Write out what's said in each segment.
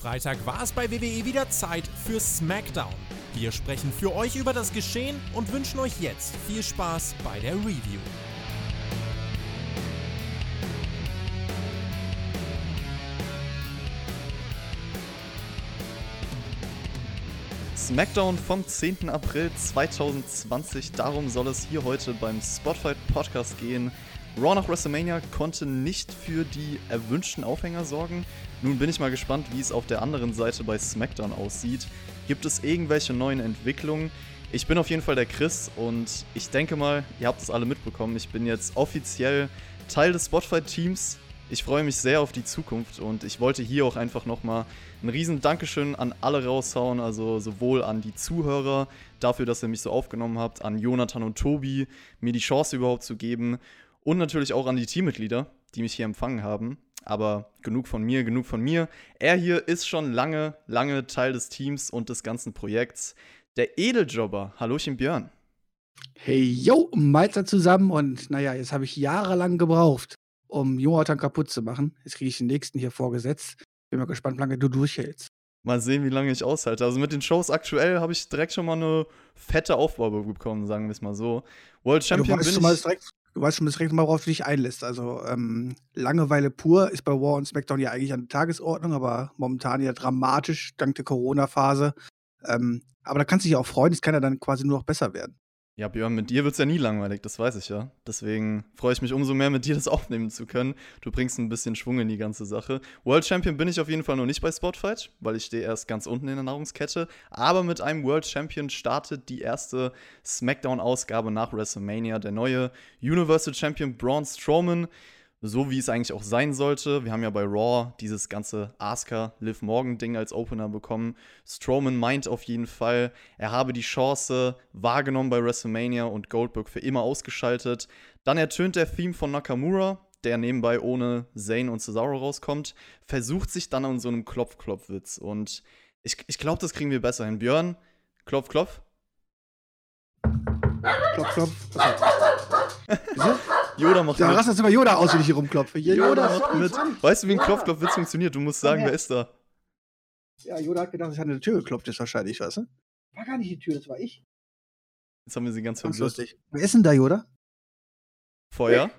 Freitag war es bei WWE wieder Zeit für SmackDown. Wir sprechen für euch über das Geschehen und wünschen euch jetzt viel Spaß bei der Review. SmackDown vom 10. April 2020. Darum soll es hier heute beim Spotlight Podcast gehen. Raw nach WrestleMania konnte nicht für die erwünschten Aufhänger sorgen. Nun bin ich mal gespannt, wie es auf der anderen Seite bei SmackDown aussieht. Gibt es irgendwelche neuen Entwicklungen? Ich bin auf jeden Fall der Chris und ich denke mal, ihr habt es alle mitbekommen. Ich bin jetzt offiziell Teil des Spotlight-Teams. Ich freue mich sehr auf die Zukunft und ich wollte hier auch einfach nochmal ein riesen Dankeschön an alle raushauen, also sowohl an die Zuhörer dafür, dass ihr mich so aufgenommen habt, an Jonathan und Tobi, mir die Chance überhaupt zu geben und natürlich auch an die Teammitglieder, die mich hier empfangen haben. Aber genug von mir, genug von mir. Er hier ist schon lange, lange Teil des Teams und des ganzen Projekts. Der Edeljobber. Hallöchen Björn. Hey, yo, Meister zusammen und naja, jetzt habe ich jahrelang gebraucht, um Jonathan kaputt zu machen. Jetzt kriege ich den nächsten hier vorgesetzt. Bin mal gespannt, wie lange du durchhältst. Mal sehen, wie lange ich aushalte. Also mit den Shows aktuell habe ich direkt schon mal eine fette Aufbau bekommen, sagen wir es mal so. World Champion du weißt bin ich. direkt, du weißt schon direkt mal, worauf du dich einlässt. Also ähm, Langeweile pur ist bei War und SmackDown ja eigentlich an der Tagesordnung, aber momentan ja dramatisch dank der Corona-Phase. Ähm, aber da kannst du dich auch freuen, es kann ja dann quasi nur noch besser werden. Ja, Björn, mit dir wird es ja nie langweilig, das weiß ich ja. Deswegen freue ich mich umso mehr, mit dir das aufnehmen zu können. Du bringst ein bisschen Schwung in die ganze Sache. World Champion bin ich auf jeden Fall noch nicht bei Spotfight, weil ich stehe erst ganz unten in der Nahrungskette. Aber mit einem World Champion startet die erste SmackDown-Ausgabe nach WrestleMania. Der neue Universal Champion Braun Strowman so wie es eigentlich auch sein sollte. Wir haben ja bei Raw dieses ganze Asuka Liv Morgan Ding als Opener bekommen. Strowman meint auf jeden Fall, er habe die Chance wahrgenommen bei WrestleMania und Goldberg für immer ausgeschaltet. Dann ertönt der Theme von Nakamura, der nebenbei ohne Zayn und Cesaro rauskommt, versucht sich dann an so einem Klopf-Klopf-Witz. Und ich, ich glaube, das kriegen wir besser hin. Björn, Klopf, Klopf. Klopf, klopf. Achso. Yoda macht Da mit. rastet immer Yoda aus, wenn ich hier rumklopfe. Hier, Yoda Yoda, macht mit. Weißt du, wie ein Klopf-Klopf-Witz funktioniert? Du musst sagen, Ja. wer ist da? Ja, Yoda hat gedacht, es hat eine Tür geklopft, ist wahrscheinlich, weißt du? War gar nicht die Tür, das war ich. Jetzt haben wir sie ganz Ganz verwirrt. lustig. Wer ist denn da, Yoda? Feuer.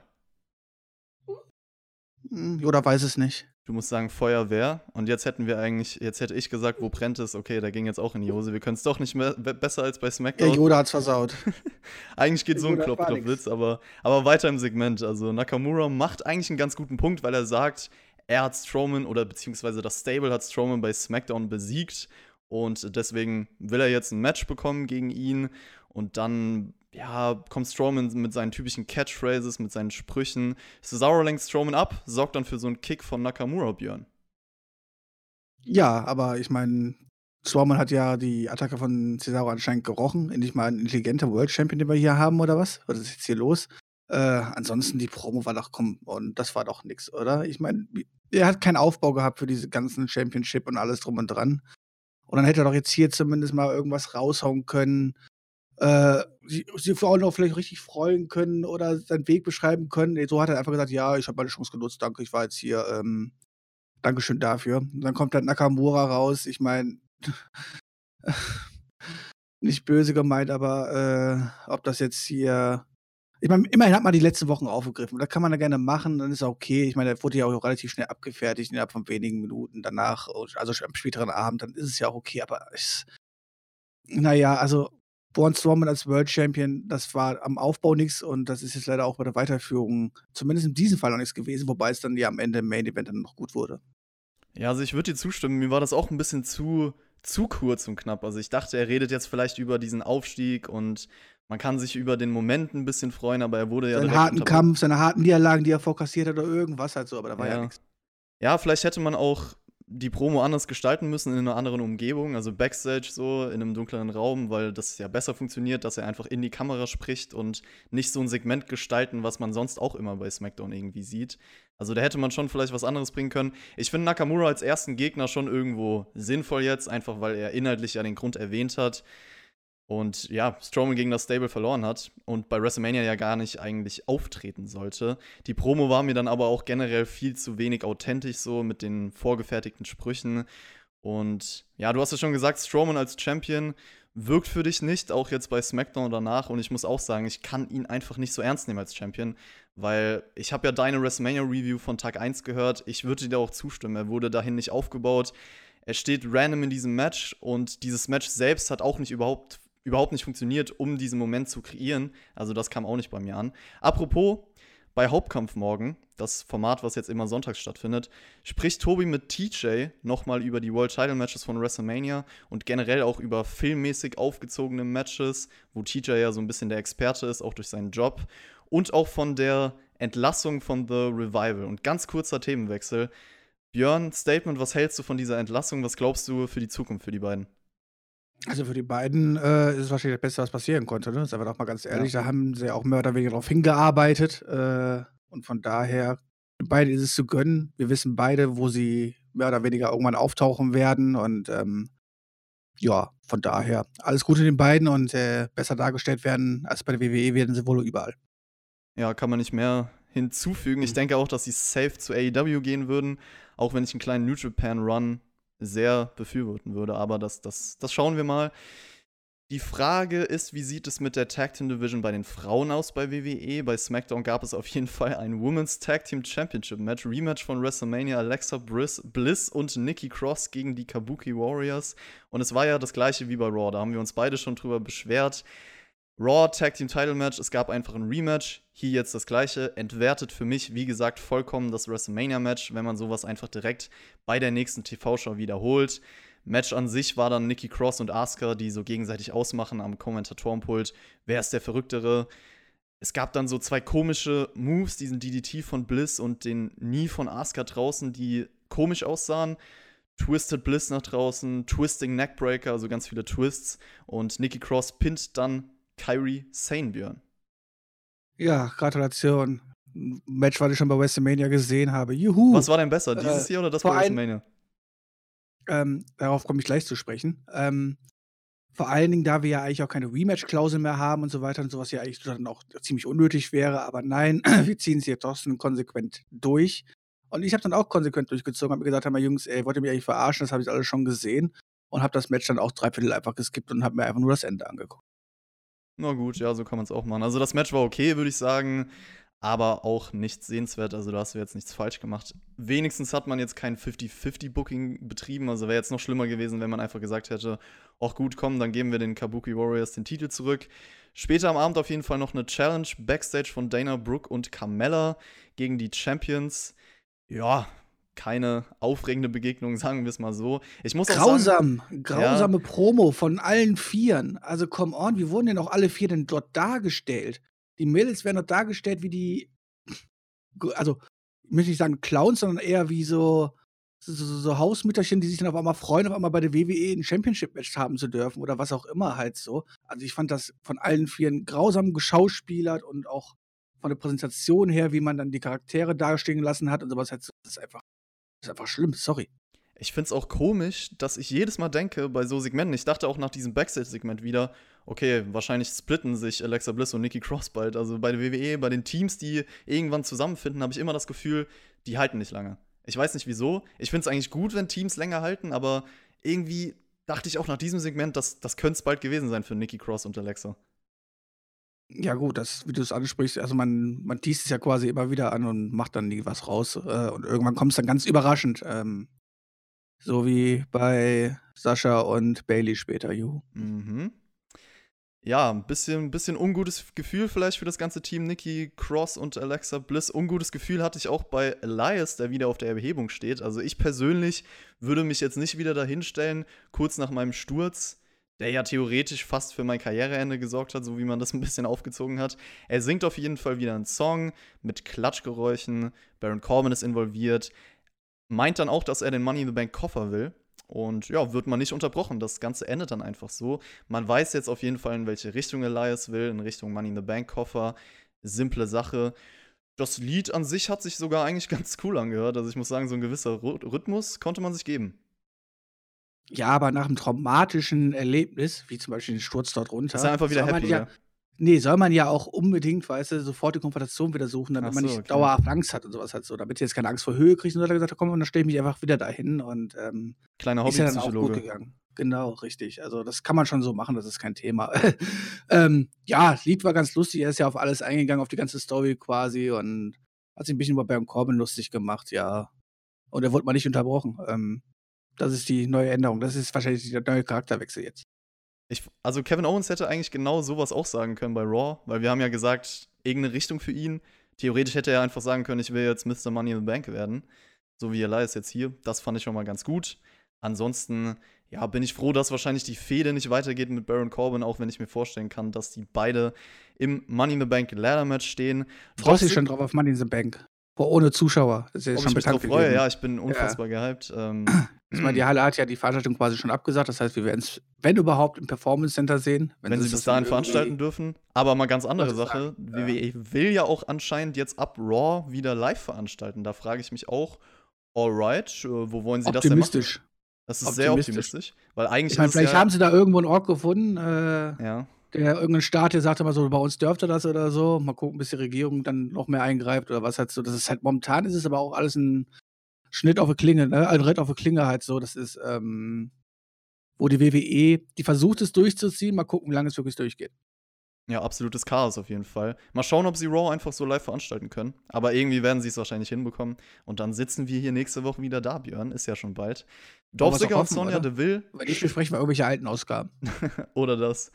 Hm, Yoda weiß es nicht. Du musst sagen Feuerwehr. Und jetzt hätten wir eigentlich, jetzt hätte ich gesagt, wo brennt es? Okay, da ging jetzt auch in die Hose. Wir können es doch nicht mehr be- besser als bei SmackDown. Yoda hat's versaut. eigentlich geht Der so ein Klopf-Klopf-Witz, aber, aber weiter im Segment. Also Nakamura macht eigentlich einen ganz guten Punkt, weil er sagt, er hat Strowman oder beziehungsweise das Stable hat Strowman bei SmackDown besiegt. Und deswegen will er jetzt ein Match bekommen gegen ihn. Und dann, ja, kommt Strowman mit seinen typischen Catchphrases, mit seinen Sprüchen. Cesaro lenkt Strowman ab, sorgt dann für so einen Kick von Nakamura, Björn. Ja, aber ich meine, Strowman hat ja die Attacke von Cesaro anscheinend gerochen. Endlich mal ein intelligenter World Champion, den wir hier haben, oder was? Was ist jetzt hier los? Äh, ansonsten, die Promo war doch, komm, und das war doch nix, oder? Ich meine, er hat keinen Aufbau gehabt für diese ganzen Championship und alles drum und dran. Und dann hätte er doch jetzt hier zumindest mal irgendwas raushauen können. Äh, sie auch noch vielleicht richtig freuen können oder seinen Weg beschreiben können. So hat er einfach gesagt, ja, ich habe meine Chance genutzt, danke, ich war jetzt hier, ähm, Dankeschön dafür. Und dann kommt dann Nakamura raus. Ich meine, nicht böse gemeint, aber äh, ob das jetzt hier. Ich meine, immerhin hat man die letzten Wochen aufgegriffen. Da kann man ja gerne machen, dann ist auch okay. Ich meine, der wurde ja auch relativ schnell abgefertigt, innerhalb von wenigen Minuten danach, also am späteren Abend, dann ist es ja auch okay, aber es. Naja, also Braun Strowman als World Champion, das war am Aufbau nichts und das ist jetzt leider auch bei der Weiterführung, zumindest in diesem Fall noch nichts gewesen, wobei es dann ja am Ende im Main Event dann noch gut wurde. Ja, also ich würde dir zustimmen, mir war das auch ein bisschen zu, zu kurz und knapp. Also ich dachte, er redet jetzt vielleicht über diesen Aufstieg und man kann sich über den Moment ein bisschen freuen, aber er wurde ja seinen harten. Kampf, seine harten Niederlagen, die er vorkassiert hat oder irgendwas halt so, aber da war ja, Ja. nichts. Ja, vielleicht hätte man auch die Promo anders gestalten müssen in einer anderen Umgebung, also Backstage so, in einem dunkleren Raum, weil das ja besser funktioniert, dass er einfach in die Kamera spricht und nicht so ein Segment gestalten, was man sonst auch immer bei SmackDown irgendwie sieht. Also da hätte man schon vielleicht was anderes bringen können. Ich finde Nakamura als ersten Gegner schon irgendwo sinnvoll jetzt, einfach weil er inhaltlich ja den Grund erwähnt hat. Und ja, Strowman gegen das Stable verloren hat und bei WrestleMania ja gar nicht eigentlich auftreten sollte. Die Promo war mir dann aber auch generell viel zu wenig authentisch, so mit den vorgefertigten Sprüchen. Und ja, du hast ja schon gesagt, Strowman als Champion wirkt für dich nicht, auch jetzt bei SmackDown danach. Und ich muss auch sagen, ich kann ihn einfach nicht so ernst nehmen als Champion, weil ich habe ja deine WrestleMania-Review von Tag 1 gehört. Ich würde dir auch zustimmen. Er wurde dahin nicht aufgebaut. Er steht random in diesem Match und dieses Match selbst hat auch nicht überhaupt, überhaupt nicht funktioniert, um diesen Moment zu kreieren. Also das kam auch nicht bei mir an. Apropos, bei Hauptkampf morgen, das Format, was jetzt immer sonntags stattfindet, spricht Tobi mit TJ nochmal über die World Title Matches von WrestleMania und generell auch über filmmäßig aufgezogene Matches, wo TJ ja so ein bisschen der Experte ist, auch durch seinen Job. Und auch von der Entlassung von The Revival. Und ganz kurzer Themenwechsel. Björn, Statement, was hältst du von dieser Entlassung? Was glaubst du für die Zukunft für die beiden? Also für die beiden äh, ist es wahrscheinlich das Beste, was passieren konnte. Ne? Sagen wir doch mal ganz ehrlich, ja. da haben sie auch mehr oder weniger darauf hingearbeitet. Äh, und von daher, beide ist es zu gönnen. Wir wissen beide, wo sie mehr oder weniger irgendwann auftauchen werden. Und ähm, ja, von daher alles Gute den beiden und äh, besser dargestellt werden als bei der WWE werden sie wohl überall. Ja, kann man nicht mehr hinzufügen. Ich mhm. denke auch, dass sie safe zu AEW gehen würden, auch wenn ich einen kleinen New Japan Run sehr befürworten würde. Aber das, das, das schauen wir mal. Die Frage ist, wie sieht es mit der Tag Team Division bei den Frauen aus bei WWE? Bei SmackDown gab es auf jeden Fall ein Women's Tag Team Championship Match, Rematch von WrestleMania, Alexa Bliss, Bliss und Nikki Cross gegen die Kabuki Warriors. Und es war ja das gleiche wie bei Raw, da haben wir uns beide schon drüber beschwert. Raw Tag Team Title Match, es gab einfach ein Rematch. Hier jetzt das gleiche. Entwertet für mich, wie gesagt, vollkommen das WrestleMania Match, wenn man sowas einfach direkt bei der nächsten TV-Show wiederholt. Match an sich war dann Nikki Cross und Asuka, die so gegenseitig ausmachen am Kommentatorenpult. Wer ist der Verrücktere? Es gab dann so zwei komische Moves, diesen DDT von Bliss und den Knee von Asuka draußen, die komisch aussahen. Twisted Bliss nach draußen, Twisting Neckbreaker, also ganz viele Twists. Und Nikki Cross pinnt dann Kyrie Sanebjörn. Ja, Gratulation. Match, was ich schon bei WrestleMania gesehen habe. Juhu. Was war denn besser, dieses äh, hier oder das bei WrestleMania? Ähm, darauf komme ich gleich zu sprechen. Ähm, vor allen Dingen, da wir ja eigentlich auch keine Rematch-Klausel mehr haben und so weiter und sowas ja eigentlich dann auch ziemlich unnötig wäre. Aber nein, wir ziehen es jetzt trotzdem konsequent durch. Und ich habe dann auch konsequent durchgezogen, habe mir gesagt, mal Jungs, ey, wollt ihr mich eigentlich verarschen? Das habe ich alles schon gesehen. Und habe das Match dann auch dreiviertel einfach geskippt und habe mir einfach nur das Ende angeguckt. Na gut, ja, so kann man es auch machen. Also das Match war okay, würde ich sagen, aber auch nichts sehenswert. Also da hast du jetzt nichts falsch gemacht. Wenigstens hat man jetzt kein 50-50-Booking betrieben. Also wäre jetzt noch schlimmer gewesen, wenn man einfach gesagt hätte, ach gut, komm, dann geben wir den Kabuki Warriors den Titel zurück. Später am Abend auf jeden Fall noch eine Challenge Backstage von Dana Brooke und Carmella gegen die Champions. Ja, keine aufregende Begegnung, sagen wir es mal so. Ich muss Grausam, sagen, grausame ja, Promo von allen Vieren. Also come on, wie wurden denn auch alle vier denn dort dargestellt? Die Mädels werden dort dargestellt wie die, also ich möchte nicht sagen Clowns, sondern eher wie so, so, so Hausmütterchen, die sich dann auf einmal freuen, auf einmal bei der WWE ein Championship-Match haben zu dürfen oder was auch immer halt so. Also ich fand das von allen Vieren grausam geschauspielert und auch von der Präsentation her, wie man dann die Charaktere dastehen lassen hat und sowas, halt, das ist einfach ist einfach schlimm, sorry. Ich finde es auch komisch, dass ich jedes Mal denke bei so Segmenten, ich dachte auch nach diesem Backstage-Segment wieder, okay, wahrscheinlich splitten sich Alexa Bliss und Nikki Cross bald. Also bei der WWE, bei den Teams, die irgendwann zusammenfinden, habe ich immer das Gefühl, die halten nicht lange. Ich weiß nicht wieso. Ich finde es eigentlich gut, wenn Teams länger halten, aber irgendwie dachte ich auch nach diesem Segment, dass das könnte es bald gewesen sein für Nikki Cross und Alexa. Ja, gut, das, wie du es ansprichst, also man, man teast es ja quasi immer wieder an und macht dann nie was raus. Äh, und irgendwann kommt es dann ganz überraschend. Ähm, so wie bei Sascha und Bailey später, juhu. Mhm. Ja, ein bisschen, bisschen ungutes Gefühl vielleicht für das ganze Team. Nikki Cross und Alexa Bliss. Ungutes Gefühl hatte ich auch bei Elias, der wieder auf der Erhebung steht. Also ich persönlich würde mich jetzt nicht wieder dahinstellen, kurz nach meinem Sturz der ja theoretisch fast für mein Karriereende gesorgt hat, so wie man das ein bisschen aufgezogen hat. Er singt auf jeden Fall wieder einen Song mit Klatschgeräuschen. Baron Corbin ist involviert. Meint dann auch, dass er den Money in the Bank Koffer will. Und ja, wird man nicht unterbrochen. Das Ganze endet dann einfach so. Man weiß jetzt auf jeden Fall, in welche Richtung Elias will, in Richtung Money in the Bank Koffer. Simple Sache. Das Lied an sich hat sich sogar eigentlich ganz cool angehört. Also ich muss sagen, so ein gewisser Rhythmus konnte man sich geben. Ja, aber nach einem traumatischen Erlebnis, wie zum Beispiel den Sturz dort runter, ist er einfach wieder happy, ja, Nee, soll man ja auch unbedingt, weißt du, sofort die Konfrontation wieder suchen, damit Ach man so, nicht okay. dauerhaft Angst hat und sowas halt so. Damit du jetzt keine Angst vor Höhe kriegst. Und dann hat er gesagt, komm, und dann stelle ich mich einfach wieder dahin und ähm, Kleiner ist ja dann auch gut gegangen. Genau, richtig. Also das kann man schon so machen, das ist kein Thema. ähm, ja, das Lied war ganz lustig, er ist ja auf alles eingegangen, auf die ganze Story quasi und hat sich ein bisschen über Baron Corbin lustig gemacht, ja. Und er wurde mal nicht unterbrochen. Ähm, das ist die neue Änderung. Das ist wahrscheinlich der neue Charakterwechsel jetzt. Ich, also Kevin Owens hätte eigentlich genau sowas auch sagen können bei Raw, weil wir haben ja gesagt, irgendeine Richtung für ihn. Theoretisch hätte er einfach sagen können, ich will jetzt Mr. Money in the Bank werden. So wie Elias jetzt hier. Das fand ich schon mal ganz gut. Ansonsten, ja, bin ich froh, dass wahrscheinlich die Fehde nicht weitergeht mit Baron Corbin, auch wenn ich mir vorstellen kann, dass die beide im Money in the Bank Ladder Match stehen. Freust du dich schon drauf auf Money in the Bank? Ohne Zuschauer. Das ist ja Ob schon ich mich bekannt drauf freue, ja, ich bin unfassbar gehypt. Ähm, Ich meine, die Halle hat ja die Veranstaltung quasi schon abgesagt. Das heißt, wir werden es, wenn überhaupt, im Performance Center sehen. wenn sie es bis das dahin veranstalten dürfen. Aber mal ganz andere Sache. sagen, ja. WWE will ja auch anscheinend jetzt ab Raw wieder live veranstalten. Da frage ich mich auch, alright, äh, wo wollen sie das denn machen? Optimistisch. Das ist sehr Optimistisch. optimistisch. Weil eigentlich Ich meine, vielleicht ja, haben sie da irgendwo einen Ort gefunden, äh, ja, der irgendein Staat, der sagte mal so, bei uns dürfte das oder so. Mal gucken, bis die Regierung dann noch mehr eingreift oder was halt so. Das ist halt momentan ist es aber auch alles ein Schnitt auf eine Klinge, ne? Ein Ritt auf eine Klinge halt so. Das ist, ähm, wo die WWE, die versucht es durchzuziehen, mal gucken, wie lange es wirklich durchgeht. ja, absolutes Chaos auf jeden Fall. Mal schauen, ob sie Raw einfach so live veranstalten können. Aber irgendwie werden sie es wahrscheinlich hinbekommen. Und dann sitzen wir hier nächste Woche wieder da, Björn. Ist ja schon bald. Dolph Ziggler und Sonja oder? Deville Wenn nicht, besprechen wir irgendwelche alten Ausgaben. oder das.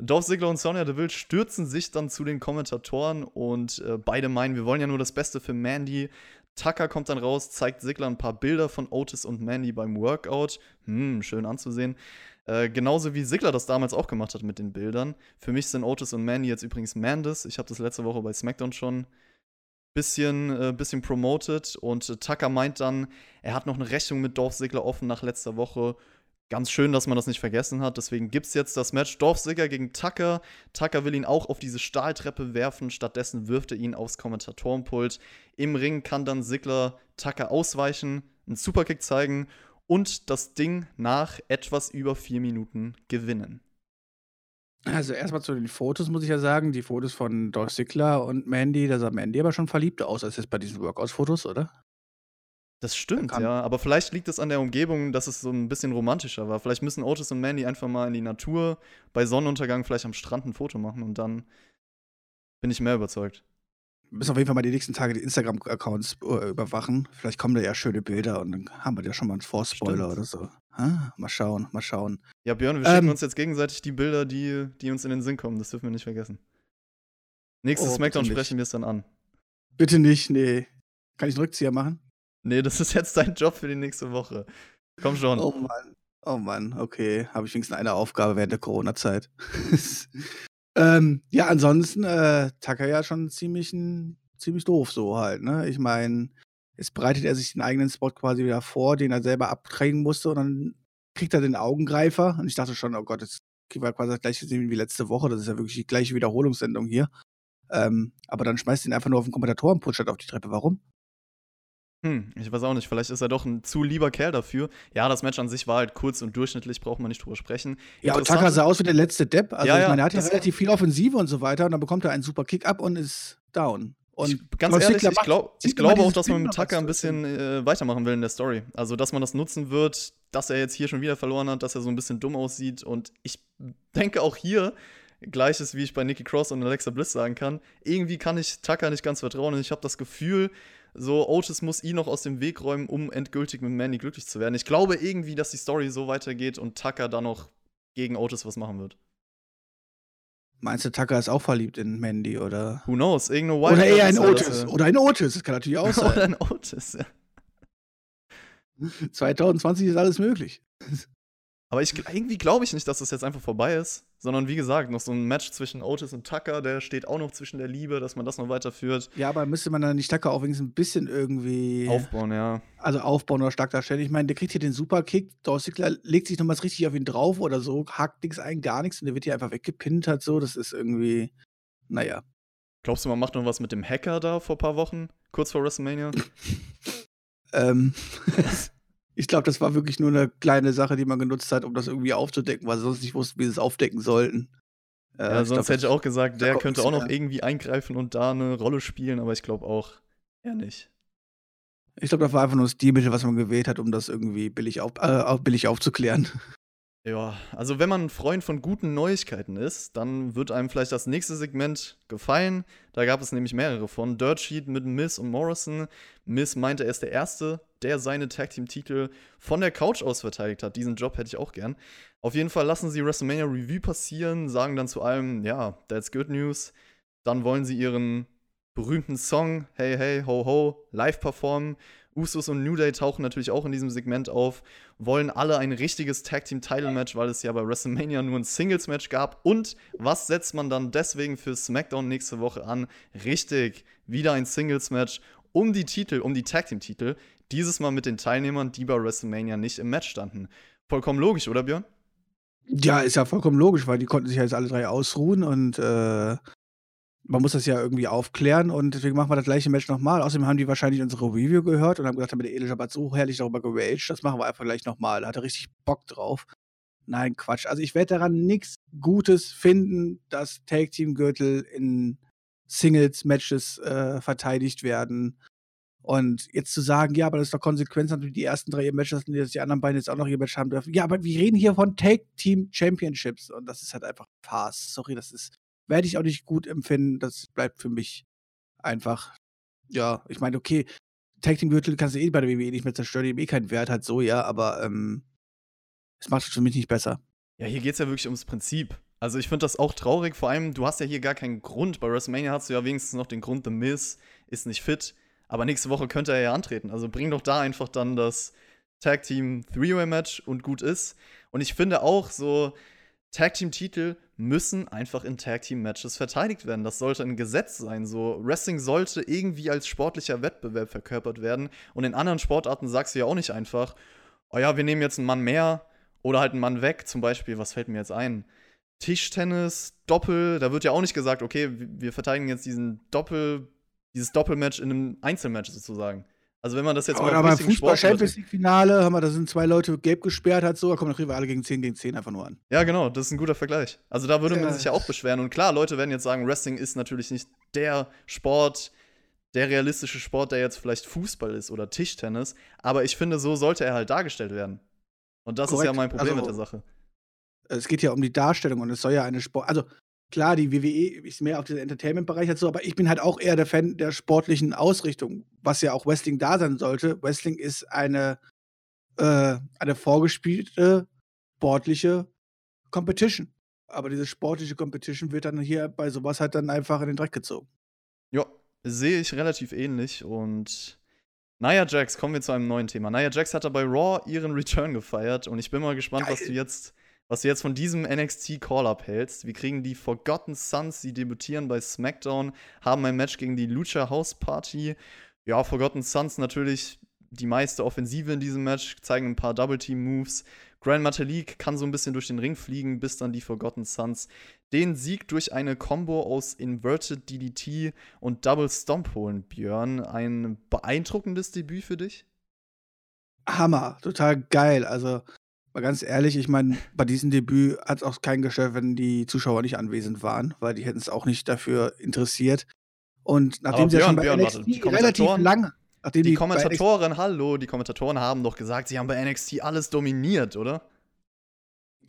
Dolph Ziggler und Sonja Deville stürzen sich dann zu den Kommentatoren und äh, beide meinen, wir wollen ja nur das Beste für Mandy. Tucker kommt dann raus, zeigt Ziggler ein paar Bilder von Otis und Mandy beim Workout. Hm, schön anzusehen. Äh, genauso wie Ziggler das damals auch gemacht hat mit den Bildern. Für mich sind Otis und Mandy jetzt übrigens Mandis. Ich habe das letzte Woche bei SmackDown schon bisschen, äh, bisschen promoted und äh, Tucker meint dann, er hat noch eine Rechnung mit Dolph Ziggler offen nach letzter Woche. Ganz schön, dass man das nicht vergessen hat. Deswegen gibt es jetzt das Match Dolph Ziggler gegen Tucker. Tucker will ihn auch auf diese Stahltreppe werfen. Stattdessen wirft er ihn aufs Kommentatorenpult. Im Ring kann dann Ziggler Tucker ausweichen, einen Superkick zeigen und das Ding nach etwas über vier Minuten gewinnen. Also erstmal zu den Fotos muss ich ja sagen, die Fotos von Dolph Ziggler und Mandy, da sah Mandy aber schon verliebter aus als jetzt bei diesen Workouts-Fotos, oder? Das stimmt, ja. Aber vielleicht liegt es an der Umgebung, dass es so ein bisschen romantischer war. Vielleicht müssen Otis und Mandy einfach mal in die Natur, bei Sonnenuntergang vielleicht am Strand ein Foto machen und dann bin ich mehr überzeugt. Wir müssen auf jeden Fall mal die nächsten Tage die Instagram-Accounts äh, überwachen. Vielleicht kommen da ja schöne Bilder und dann haben wir da schon mal einen Vorspoiler oder so. Ah, mal schauen, mal schauen. Ja, Björn, wir schicken Ähm. uns jetzt gegenseitig die Bilder, die, die uns in den Sinn kommen. Das dürfen wir nicht vergessen. Nächstes Oh, Smackdown sprechen wir es dann an. Bitte nicht, nee. Kann ich einen Rückzieher machen? Nee, das ist jetzt dein Job für die nächste Woche. Komm schon. Oh Mann. Oh Mann, okay. Habe ich wenigstens eine Aufgabe während der Corona-Zeit. ähm, ja, ansonsten, äh, ja schon ziemlich, ein- ziemlich doof so halt, ne? Ich meine, jetzt bereitet er sich den eigenen Spot quasi wieder vor, den er selber abtragen musste und dann kriegt er den Augengreifer und ich dachte schon, oh Gott, jetzt kriegen wir quasi das gleiche wie letzte Woche, das ist ja wirklich die gleiche Wiederholungssendung hier. Ähm, aber dann schmeißt ihn einfach nur auf den Kommentatorenpult statt auf die Treppe. Warum? Hm, ich weiß auch nicht. Vielleicht ist er doch ein zu lieber Kerl dafür. Ja, das Match an sich war halt kurz und durchschnittlich, braucht man nicht drüber sprechen. Ja, und Tucker sah aus wie der letzte Depp. Also, Ja, ich ja, meine, er hat ja relativ viel Offensive und so weiter und dann bekommt er einen super Kick-Up und ist down. Und ich, ganz ehrlich, ich, glaub, ich glaube auch, dass man mit Tucker ein bisschen äh, weitermachen will in der Story. Also, dass man das nutzen wird, dass er jetzt hier schon wieder verloren hat, dass er so ein bisschen dumm aussieht. Und ich denke auch hier, gleiches wie ich bei Nikki Cross und Alexa Bliss sagen kann, irgendwie kann ich Tucker nicht ganz vertrauen. Und ich habe das Gefühl, so Otis muss ihn noch aus dem Weg räumen, um endgültig mit Mandy glücklich zu werden. Ich glaube irgendwie, dass die Story so weitergeht und Tucker dann noch gegen Otis was machen wird. Meinst du, Tucker ist auch verliebt in Mandy oder? Who knows? Irgendeine Oder eher in Wildcard ist Otis. er, Oder in Otis. Das kann natürlich auch sein. Oder in Otis, ja. 2020 ist alles möglich. Aber ich, irgendwie glaube ich nicht, dass das jetzt einfach vorbei ist, sondern wie gesagt, noch so ein Match zwischen Otis und Tucker, der steht auch noch zwischen der Liebe, dass man das noch weiterführt. Ja, aber müsste man dann nicht Tucker auch wenigstens ein bisschen irgendwie Aufbauen, ja. also aufbauen oder stark darstellen? Ich meine, der kriegt hier den Superkick. Dolph Ziggler legt sich nochmals richtig auf ihn drauf oder so, hakt nichts ein, gar nichts und der wird hier einfach weggepinnt halt so. Das ist irgendwie, naja. Glaubst du, man macht noch was mit dem Hacker da vor ein paar Wochen, kurz vor WrestleMania? Ähm, ich glaube, das war wirklich nur eine kleine Sache, die man genutzt hat, um das irgendwie aufzudecken, weil sie sonst nicht wussten, wie sie es aufdecken sollten. Äh, ja, sonst glaub, hätte ich auch gesagt, der könnte auch noch irgendwie eingreifen und da eine Rolle spielen, aber ich glaube auch eher nicht. Ich glaube, das war einfach nur das Stilmittel, was man gewählt hat, um das irgendwie billig, auf, äh, billig aufzuklären. Ja, also wenn man ein Freund von guten Neuigkeiten ist, dann wird einem vielleicht das nächste Segment gefallen. Da gab es nämlich mehrere von. Dirt Sheet mit Miss und Morrison. Miss meinte, er ist der Erste, der seine Tag Team-Titel von der Couch aus verteidigt hat. Diesen Job hätte ich auch gern. Auf jeden Fall lassen sie WrestleMania Review passieren, sagen dann zu allem, ja, that's good news. Dann wollen sie ihren berühmten Song Hey Hey Ho Ho live performen. Usos und New Day tauchen natürlich auch in diesem Segment auf, wollen alle ein richtiges Tag Team Title Match, weil es ja bei WrestleMania nur ein Singles Match gab. Und was setzt man dann deswegen für SmackDown nächste Woche an? Richtig, wieder ein Singles Match um die Titel, um die Tag Team Titel. Dieses Mal mit den Teilnehmern, die bei WrestleMania nicht im Match standen. Vollkommen logisch, oder Björn? Ja, ist ja vollkommen logisch, weil die konnten sich ja jetzt alle drei ausruhen und äh, man muss das ja irgendwie aufklären und deswegen machen wir das gleiche Match nochmal. Außerdem haben die wahrscheinlich unsere Review gehört und haben gesagt, der Elijah hat so herrlich darüber geraged, das machen wir einfach gleich nochmal. Da hat er richtig Bock drauf. Nein, Quatsch. Also ich werde daran nichts Gutes finden, dass Tag Team Gürtel in Singles-Matches äh, verteidigt werden. Und jetzt zu sagen, ja, aber das ist doch Konsequenz, dass die ersten drei Matches und jetzt die anderen beiden jetzt auch noch ihr Match haben dürfen. Ja, aber wir reden hier von Tag Team Championships und das ist halt einfach Farce. Sorry, das ist, werde ich auch nicht gut empfinden. Das bleibt für mich einfach, ja, ich meine, okay, Tag Team Gürtel kannst du eh bei der WWE nicht mehr zerstören, die haben eh keinen Wert halt so, ja, aber ähm, es macht es für mich nicht besser. Ja, hier geht es ja wirklich ums Prinzip. Also ich finde das auch traurig, vor allem, du hast ja hier gar keinen Grund. Bei WrestleMania hast du ja wenigstens noch den Grund, The Miz ist nicht fit. Aber nächste Woche könnte er ja antreten. Also bring doch da einfach dann das Tag Team Three-Way-Match und gut ist. Und ich finde auch so, Tag Team-Titel müssen einfach in Tag Team-Matches verteidigt werden. Das sollte ein Gesetz sein. So, Wrestling sollte irgendwie als sportlicher Wettbewerb verkörpert werden. Und in anderen Sportarten sagst du ja auch nicht einfach, oh ja, wir nehmen jetzt einen Mann mehr oder halt einen Mann weg. Zum Beispiel, was fällt mir jetzt ein? Tischtennis, Doppel, da wird ja auch nicht gesagt, okay, wir verteidigen jetzt diesen Doppel dieses Doppelmatch in einem Einzelmatch sozusagen. Also wenn man das jetzt aber mal beim Fußball Champions League Finale haben wir, da sind zwei Leute gelb gesperrt, hat so, da kommen wir alle gegen 10 gegen 10 einfach nur an. Ja, genau, das ist ein guter Vergleich. Also da würde ja. man sich ja auch beschweren und klar, Leute werden jetzt sagen, Wrestling ist natürlich nicht der Sport, der realistische Sport, der jetzt vielleicht Fußball ist oder Tischtennis, aber ich finde, so sollte er halt dargestellt werden. Und das Korrekt. ist ja mein Problem also, mit der Sache. Es geht ja um die Darstellung und es soll ja eine Sport, also klar, die WWE ist mehr auf den Entertainment-Bereich als so, aber ich bin halt auch eher der Fan der sportlichen Ausrichtung, was ja auch Wrestling da sein sollte. Wrestling ist eine, äh, eine vorgespielte sportliche Competition. Aber diese sportliche Competition wird dann hier bei sowas halt dann einfach in den Dreck gezogen. Ja, sehe ich relativ ähnlich und Nia Jax, kommen wir zu einem neuen Thema. Nia Jax hat bei Raw ihren Return gefeiert und ich bin mal gespannt, Geil. was du jetzt was du jetzt von diesem NXT Call-Up hältst. Wir kriegen die Forgotten Sons, die debütieren bei SmackDown, haben ein Match gegen die Lucha House Party. Ja, Forgotten Sons natürlich die meiste Offensive in diesem Match, zeigen ein paar Double-Team-Moves. Grand Metalik kann so ein bisschen durch den Ring fliegen, bis dann die Forgotten Sons den Sieg durch eine Combo aus Inverted DDT und Double Stomp holen, Björn. Ein beeindruckendes Debüt für dich? Hammer, total geil. Also Mal ganz ehrlich, ich meine, bei diesem Debüt hat es auch kein Geschäft, wenn die Zuschauer nicht anwesend waren, weil die hätten es auch nicht dafür interessiert. Und nachdem Aber sie Björn, ja schon bei NXT warte, relativ lange die, die Kommentatoren, hallo, die Kommentatoren haben doch gesagt, sie haben bei NXT alles dominiert, oder?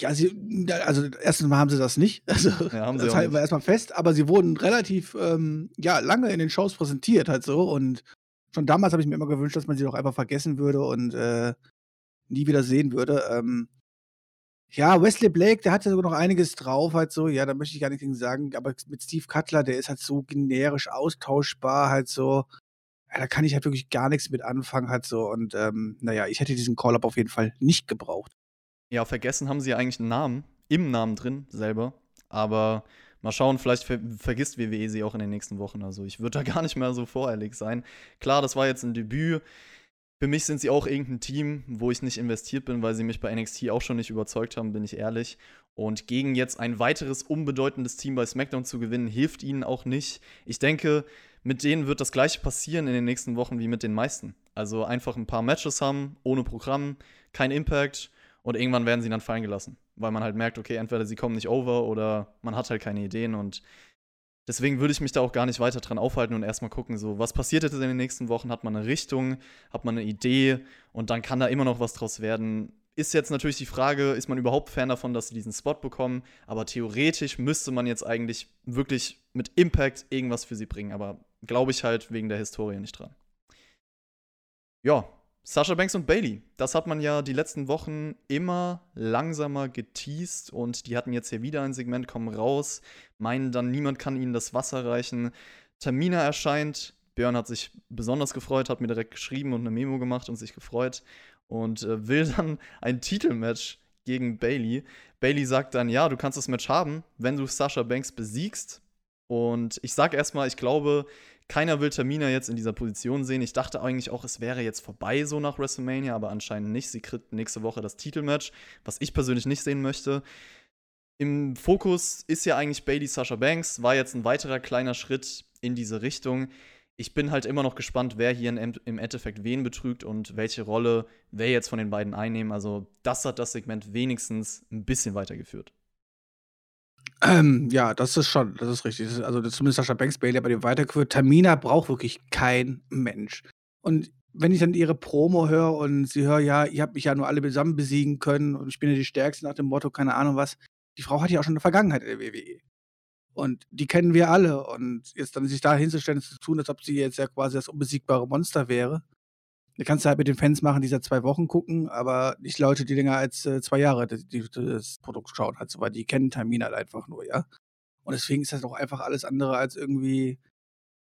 Ja, sie, also erstens mal haben sie das nicht. Also, ja, haben sie das halten wir erstmal fest, aber sie wurden relativ ähm, ja, lange in den Shows präsentiert, halt so. Und schon damals habe ich mir immer gewünscht, dass man sie doch einfach vergessen würde und äh, nie wieder sehen würde. Ähm, ja, Wesley Blake, der hatte sogar noch einiges drauf, halt so, ja, da möchte ich gar nichts sagen, aber mit Steve Cutler, der ist halt so generisch austauschbar, halt so, ja, da kann ich halt wirklich gar nichts mit anfangen, halt so, und ähm, naja, ich hätte diesen Call-Up auf jeden Fall nicht gebraucht. Ja, vergessen haben sie ja eigentlich einen Namen, im Namen drin, selber, aber mal schauen, vielleicht ver vergisst WWE sie auch in den nächsten Wochen, also ich würde da gar nicht mehr so voreilig sein. Klar, das war jetzt ein Debüt, für mich sind sie auch irgendein Team, wo ich nicht investiert bin, weil sie mich bei NXT auch schon nicht überzeugt haben, bin ich ehrlich. Und gegen jetzt ein weiteres unbedeutendes Team bei SmackDown zu gewinnen, hilft ihnen auch nicht. Ich denke, mit denen wird das gleiche passieren in den nächsten Wochen wie mit den meisten. Also einfach ein paar Matches haben, ohne Programm, kein Impact Und irgendwann werden sie dann fallen gelassen, weil man halt merkt, okay, entweder sie kommen nicht over oder man hat halt keine Ideen und deswegen würde ich mich da auch gar nicht weiter dran aufhalten und erstmal gucken, so, was passiert jetzt in den nächsten Wochen? Hat man eine Richtung? Hat man eine Idee? Und dann kann da immer noch was draus werden. Ist jetzt natürlich die Frage, ist man überhaupt Fan davon, dass sie diesen Spot bekommen? Aber theoretisch müsste man jetzt eigentlich wirklich mit Impact irgendwas für sie bringen. Aber glaube ich halt wegen der Historie nicht dran. Ja, Sasha Banks und Bailey, das hat man ja die letzten Wochen immer langsamer geteased und die hatten jetzt hier wieder ein Segment, kommen raus, meinen dann, niemand kann ihnen das Wasser reichen. Tamina erscheint, Björn hat sich besonders gefreut, hat mir direkt geschrieben und eine Memo gemacht und sich gefreut und äh, will dann ein Titelmatch gegen Bailey. Bailey sagt dann, ja, du kannst das Match haben, wenn du Sasha Banks besiegst. Und ich sag erstmal, ich glaube, keiner will Tamina jetzt in dieser Position sehen. Ich dachte eigentlich auch, es wäre jetzt vorbei so nach WrestleMania, aber anscheinend nicht. Sie kriegt nächste Woche das Titelmatch, was ich persönlich nicht sehen möchte. Im Fokus ist ja eigentlich Bailey Sasha Banks, war jetzt ein weiterer kleiner Schritt in diese Richtung. Ich bin halt immer noch gespannt, wer hier im Endeffekt wen betrügt und welche Rolle wer jetzt von den beiden einnehmen. Also, das hat das Segment wenigstens ein bisschen weitergeführt. Ähm, ja, das ist schon, das ist richtig. also zumindest Sascha Banks Bailey bei dem weitergeführt. Tamina braucht wirklich kein Mensch. Und wenn ich dann ihre Promo höre und sie höre, ja, ihr habt mich ja nur alle zusammen besiegen können und ich bin ja die Stärkste nach dem Motto, keine Ahnung was. Die Frau hat ja auch schon eine Vergangenheit in der WWE. Und die kennen wir alle. Und jetzt dann sich da hinzustellen, zu tun, als ob sie jetzt ja quasi das unbesiegbare Monster wäre, da kannst du halt mit den Fans machen, die seit zwei Wochen gucken, aber nicht Leute, die länger als äh, zwei Jahre die, das Produkt schauen, halt so, weil die kennen Termin halt einfach nur, ja. Und deswegen ist das auch einfach alles andere als irgendwie,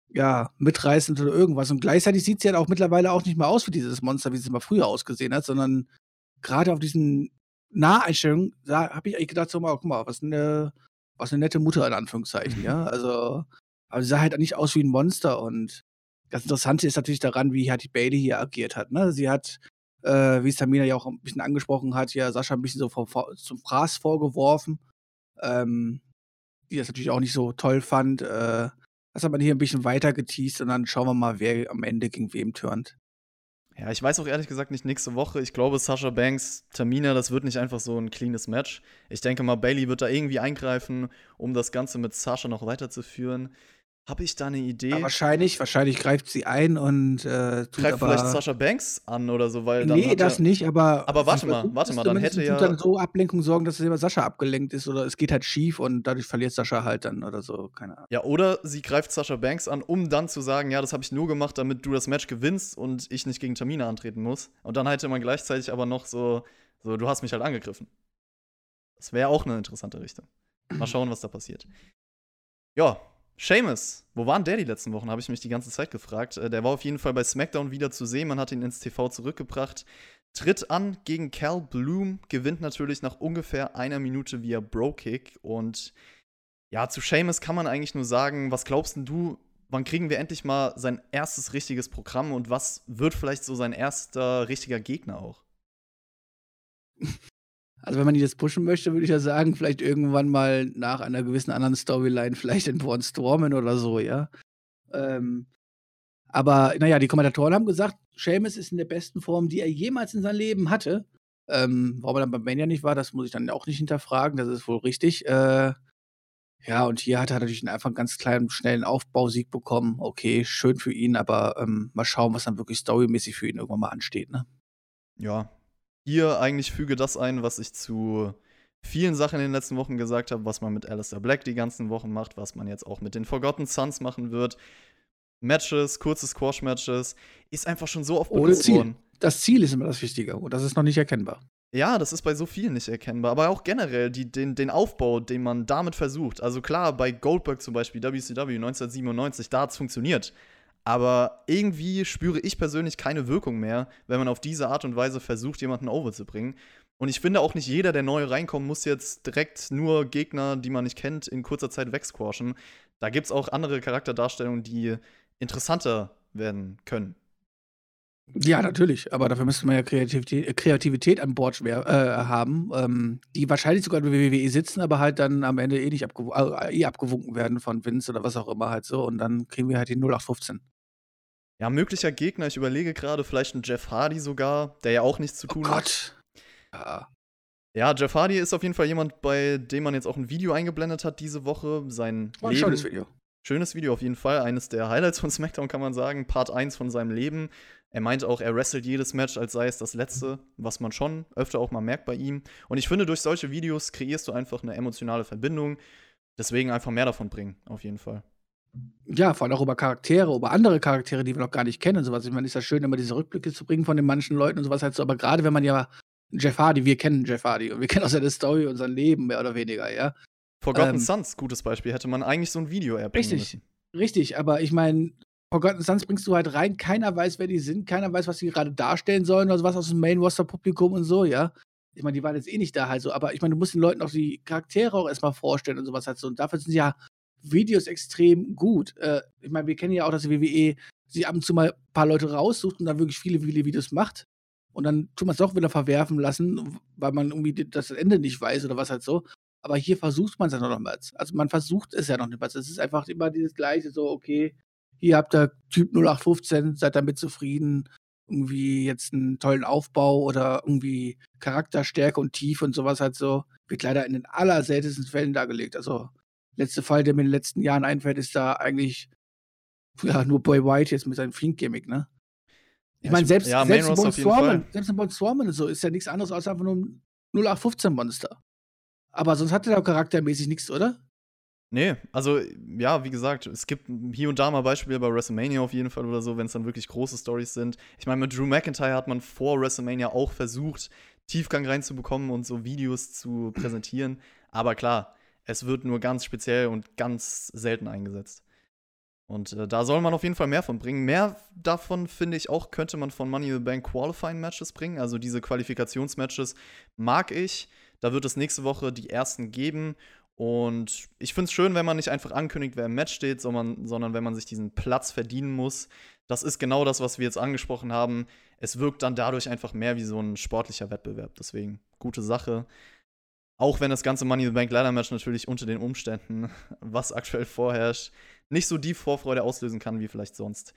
ja, mitreißend oder irgendwas. Und gleichzeitig sieht sie halt auch mittlerweile auch nicht mehr aus wie dieses Monster, wie es mal früher ausgesehen hat, sondern gerade auf diesen Naheinstellungen, da habe ich eigentlich gedacht, so mal, guck mal, was eine, was eine nette Mutter in Anführungszeichen, ja. Also, aber sie sah halt nicht aus wie ein Monster und das Interessante ist natürlich daran, wie hat die Bailey hier agiert hat. Ne? Sie hat, äh, wie es Tamina ja auch ein bisschen angesprochen hat, ja Sascha ein bisschen so vor, vor, zum Fraß vorgeworfen, ähm, die das natürlich auch nicht so toll fand. Äh, das hat man hier ein bisschen weiter geteased und dann schauen wir mal, wer am Ende gegen wem turnt. Ja, ich weiß auch ehrlich gesagt nicht nächste Woche. Ich glaube, Sascha Banks, Tamina, das wird nicht einfach so ein cleanes Match. Ich denke mal, Bailey wird da irgendwie eingreifen, um das Ganze mit Sascha noch weiterzuführen. Habe ich da eine Idee? Ja, wahrscheinlich, wahrscheinlich greift sie ein und äh, tut Greift vielleicht Sascha Banks an oder so, weil dann Nee, das nicht, aber Aber warte mal, warte mal, dann hätte ja dann so Ablenkung sorgen, dass es über Sascha abgelenkt ist oder es geht halt schief und dadurch verliert Sascha halt dann oder so, keine Ahnung. Ja, oder sie greift Sascha Banks an, um dann zu sagen, ja, das habe ich nur gemacht, damit du das Match gewinnst und ich nicht gegen Tamina antreten muss. Und dann hätte man gleichzeitig aber noch so so du hast mich halt angegriffen. Das wäre auch eine interessante Richtung. Mal schauen, was da passiert. Ja, Seamus, wo waren der die letzten Wochen, habe ich mich die ganze Zeit gefragt. Äh, der war auf jeden Fall bei SmackDown wieder zu sehen, man hat ihn ins TV zurückgebracht. Tritt an gegen Cal Bloom, gewinnt natürlich nach ungefähr einer Minute via Bro-Kick. Und ja, zu Seamus kann man eigentlich nur sagen, was glaubst du, wann kriegen wir endlich mal sein erstes richtiges Programm und was wird vielleicht so sein erster richtiger Gegner auch? Also wenn man die jetzt pushen möchte, würde ich ja sagen, vielleicht irgendwann mal nach einer gewissen anderen Storyline, vielleicht in Braun Strowman oder so, ja. Ähm, aber naja, die Kommentatoren haben gesagt, Seamus ist in der besten Form, die er jemals in seinem Leben hatte. Ähm, warum er dann beim Mania nicht war, das muss ich dann auch nicht hinterfragen, das ist wohl richtig. Äh, ja, und hier hat er natürlich einfach einen ganz kleinen, schnellen Aufbausieg bekommen. Okay, schön für ihn, aber ähm, mal schauen, was dann wirklich storymäßig für ihn irgendwann mal ansteht, ne? Ja, hier eigentlich füge das ein, was ich zu vielen Sachen in den letzten Wochen gesagt habe, was man mit Alistair Black die ganzen Wochen macht, was man jetzt auch mit den Forgotten Sons machen wird. Matches, kurze Squash-Matches, ist einfach schon so oft Ohne Ziel. Worden. Das Ziel ist immer das Wichtige und das ist noch nicht erkennbar. Ja, das ist bei so vielen nicht erkennbar, aber auch generell die, den, den Aufbau, den man damit versucht. Also klar, bei Goldberg zum Beispiel, WCW 1997, da hat es funktioniert. Aber irgendwie spüre ich persönlich keine Wirkung mehr, wenn man auf diese Art und Weise versucht, jemanden over zu bringen. Und ich finde auch nicht jeder, der neu reinkommt, muss jetzt direkt nur Gegner, die man nicht kennt, in kurzer Zeit wegsquashen. Da gibt es auch andere Charakterdarstellungen, die interessanter werden können. Ja, natürlich, aber dafür müsste man ja Kreativität, Kreativität an Bord schwer, äh, haben, ähm, die wahrscheinlich sogar bei WWE sitzen, aber halt dann am Ende eh nicht abgew äh, eh abgewunken werden von Vince oder was auch immer halt so und dann kriegen wir halt die 0815. Ja, möglicher Gegner, ich überlege gerade, vielleicht ein Jeff Hardy sogar, der ja auch nichts zu oh tun oh Gott. hat. Ja. Ja, Jeff Hardy ist auf jeden Fall jemand, bei dem man jetzt auch ein Video eingeblendet hat diese Woche. Sein War ein Leben, schönes Video. Schönes Video auf jeden Fall. Eines der Highlights von SmackDown kann man sagen. Part 1 von seinem Leben. Er meinte auch, er wrestelt jedes Match, als sei es das letzte, was man schon öfter auch mal merkt bei ihm. Und ich finde, durch solche Videos kreierst du einfach eine emotionale Verbindung. Deswegen einfach mehr davon bringen, auf jeden Fall. Ja, vor allem auch über Charaktere, über andere Charaktere, die wir noch gar nicht kennen und sowas. Ich meine, ist ja schön, immer diese Rückblicke zu bringen von den manchen Leuten und sowas halt so. Aber gerade wenn man ja Jeff Hardy, wir kennen Jeff Hardy und wir kennen auch seine Story und sein Leben mehr oder weniger, ja. Forgotten Ähm, Sons, gutes Beispiel, hätte man eigentlich so ein Video erbringen Richtig, müssen. richtig. Aber ich meine, Forgotten Sons bringst du halt rein, keiner weiß, wer die sind, keiner weiß, was sie gerade darstellen sollen oder sowas aus dem Main-Roster-Publikum und so, ja. Ich meine, die waren jetzt eh nicht da halt so, aber ich meine, du musst den Leuten auch die Charaktere auch erstmal vorstellen und sowas halt so. Und dafür sind ja Videos extrem gut. Äh, ich meine, wir kennen ja auch, dass die WWE sich ab und zu mal ein paar Leute raussucht und dann wirklich viele, viele Videos macht. Und dann tut man es doch wieder verwerfen lassen, weil man irgendwie das Ende nicht weiß oder was halt so. Aber hier versucht man es ja noch niemals. Also man versucht es ja noch niemals. Es ist einfach immer dieses Gleiche, so, okay, hier habt ihr Typ 0815, seid damit zufrieden, irgendwie jetzt einen tollen Aufbau oder irgendwie Charakterstärke und Tiefe und sowas halt so, wird leider in den allerseltensten Fällen dargelegt. Also, letzte Fall, der mir in den letzten Jahren einfällt, ist da eigentlich ja, nur Boy White jetzt mit seinem Fiend-Gimmick, ne? Ich meine, selbst, ja, selbst, ein Fall. selbst ein und so ist ja nichts anderes als einfach nur ein 0815-Monster. Aber sonst hat er da charaktermäßig nichts, oder? Nee, also ja, wie gesagt, es gibt hier und da mal Beispiele bei WrestleMania auf jeden Fall oder so, wenn es dann wirklich große Stories sind. Ich meine, mit Drew McIntyre hat man vor WrestleMania auch versucht, Tiefgang reinzubekommen und so Videos zu präsentieren. Aber klar, es wird nur ganz speziell und ganz selten eingesetzt. Und äh, da soll man auf jeden Fall mehr von bringen. Mehr davon, finde ich, auch könnte man von Money in the Bank Qualifying Matches bringen. Also diese Qualifikationsmatches mag ich. Da wird es nächste Woche die ersten geben. Und ich finde es schön, wenn man nicht einfach ankündigt, wer im Match steht, sondern, sondern wenn man sich diesen Platz verdienen muss. Das ist genau das, was wir jetzt angesprochen haben. Es wirkt dann dadurch einfach mehr wie so ein sportlicher Wettbewerb. Deswegen gute Sache. Auch wenn das ganze Money in the Bank Ladder Match natürlich unter den Umständen, was aktuell vorherrscht, nicht so die Vorfreude auslösen kann wie vielleicht sonst.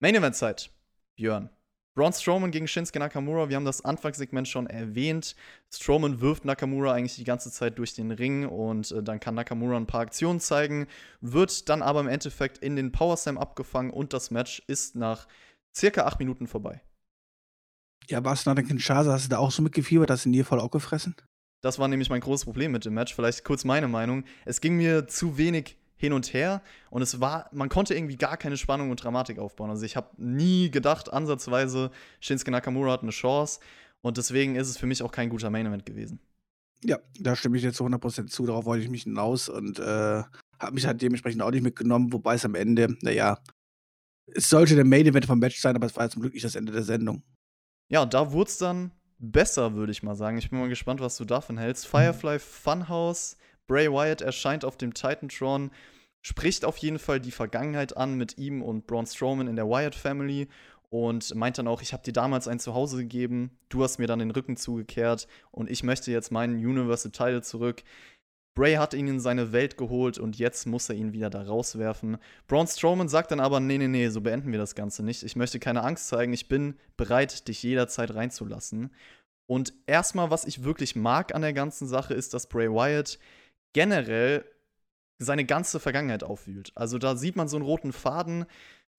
Main Event Zeit. Björn. Braun Strowman gegen Shinsuke Nakamura. Wir haben das Anfangssegment schon erwähnt. Strowman wirft Nakamura eigentlich die ganze Zeit durch den Ring und äh, dann kann Nakamura ein paar Aktionen zeigen, wird dann aber im Endeffekt in den Power Slam abgefangen und das Match ist nach circa acht Minuten vorbei. Ja, warst du nach den Kinshasa, hast du da auch so mitgefiebert, du in dir voll auch gefressen? Das war nämlich mein großes Problem mit dem Match. Vielleicht kurz meine Meinung. Es ging mir zu wenig hin und her und es war, man konnte irgendwie gar keine Spannung und Dramatik aufbauen. Also ich habe nie gedacht, ansatzweise, Shinsuke Nakamura hat eine Chance und deswegen ist es für mich auch kein guter Main Event gewesen. Ja, da stimme ich jetzt zu 100% zu. Darauf wollte ich mich hinaus und äh, habe mich halt dementsprechend auch nicht mitgenommen, wobei es am Ende, naja, es sollte der Main Event vom Match sein, aber es war zum Glück nicht das Ende der Sendung. Ja, da wurde es dann besser, würde ich mal sagen. Ich bin mal gespannt, was du davon hältst. Firefly Funhouse, Bray Wyatt erscheint auf dem Titantron, spricht auf jeden Fall die Vergangenheit an mit ihm und Braun Strowman in der Wyatt Family und meint dann auch, ich habe dir damals ein Zuhause gegeben, du hast mir dann den Rücken zugekehrt und ich möchte jetzt meinen Universal Title zurück. Bray hat ihn in seine Welt geholt und jetzt muss er ihn wieder da rauswerfen. Braun Strowman sagt dann aber, nee, nee, nee, so beenden wir das Ganze nicht. Ich möchte keine Angst zeigen, ich bin bereit, dich jederzeit reinzulassen. Und erstmal, was ich wirklich mag an der ganzen Sache, ist, dass Bray Wyatt generell seine ganze Vergangenheit aufwühlt. Also da sieht man so einen roten Faden.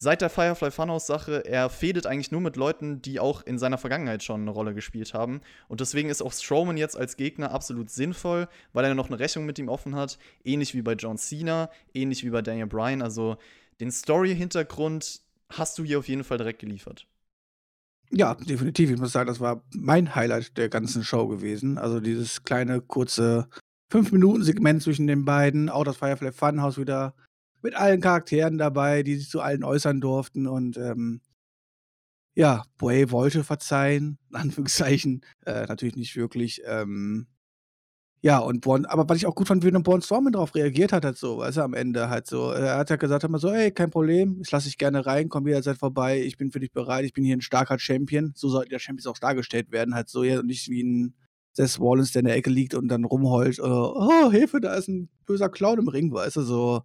Seit der Firefly Funhouse-Sache, er fädet eigentlich nur mit Leuten, die auch in seiner Vergangenheit schon eine Rolle gespielt haben. Und deswegen ist auch Strowman jetzt als Gegner absolut sinnvoll, weil er noch eine Rechnung mit ihm offen hat. Ähnlich wie bei John Cena, ähnlich wie bei Daniel Bryan. Also den Story-Hintergrund hast du hier auf jeden Fall direkt geliefert. Ja, definitiv. Ich muss sagen, das war mein Highlight der ganzen Show gewesen. Also dieses kleine, kurze 5-Minuten-Segment zwischen den beiden. Auch das Firefly Funhouse wieder mit allen Charakteren dabei, die sich zu allen äußern durften. Und ähm, ja, Bray wollte verzeihen, in Anführungszeichen. Äh, natürlich nicht wirklich. Ähm, ja, und Born, aber was ich auch gut fand, wie Born Strowman darauf reagiert hat, halt so, weißt du, am Ende halt so. Er hat ja gesagt, immer so, ey, kein Problem, ich lasse dich gerne rein, komm jederzeit vorbei, ich bin für dich bereit, ich bin hier ein starker Champion. So sollten ja Champions auch dargestellt werden, halt so, ja, und nicht wie ein Seth Rollins, der in der Ecke liegt und dann rumheult, äh, oh, Hilfe, da ist ein böser Clown im Ring, weißt du, so.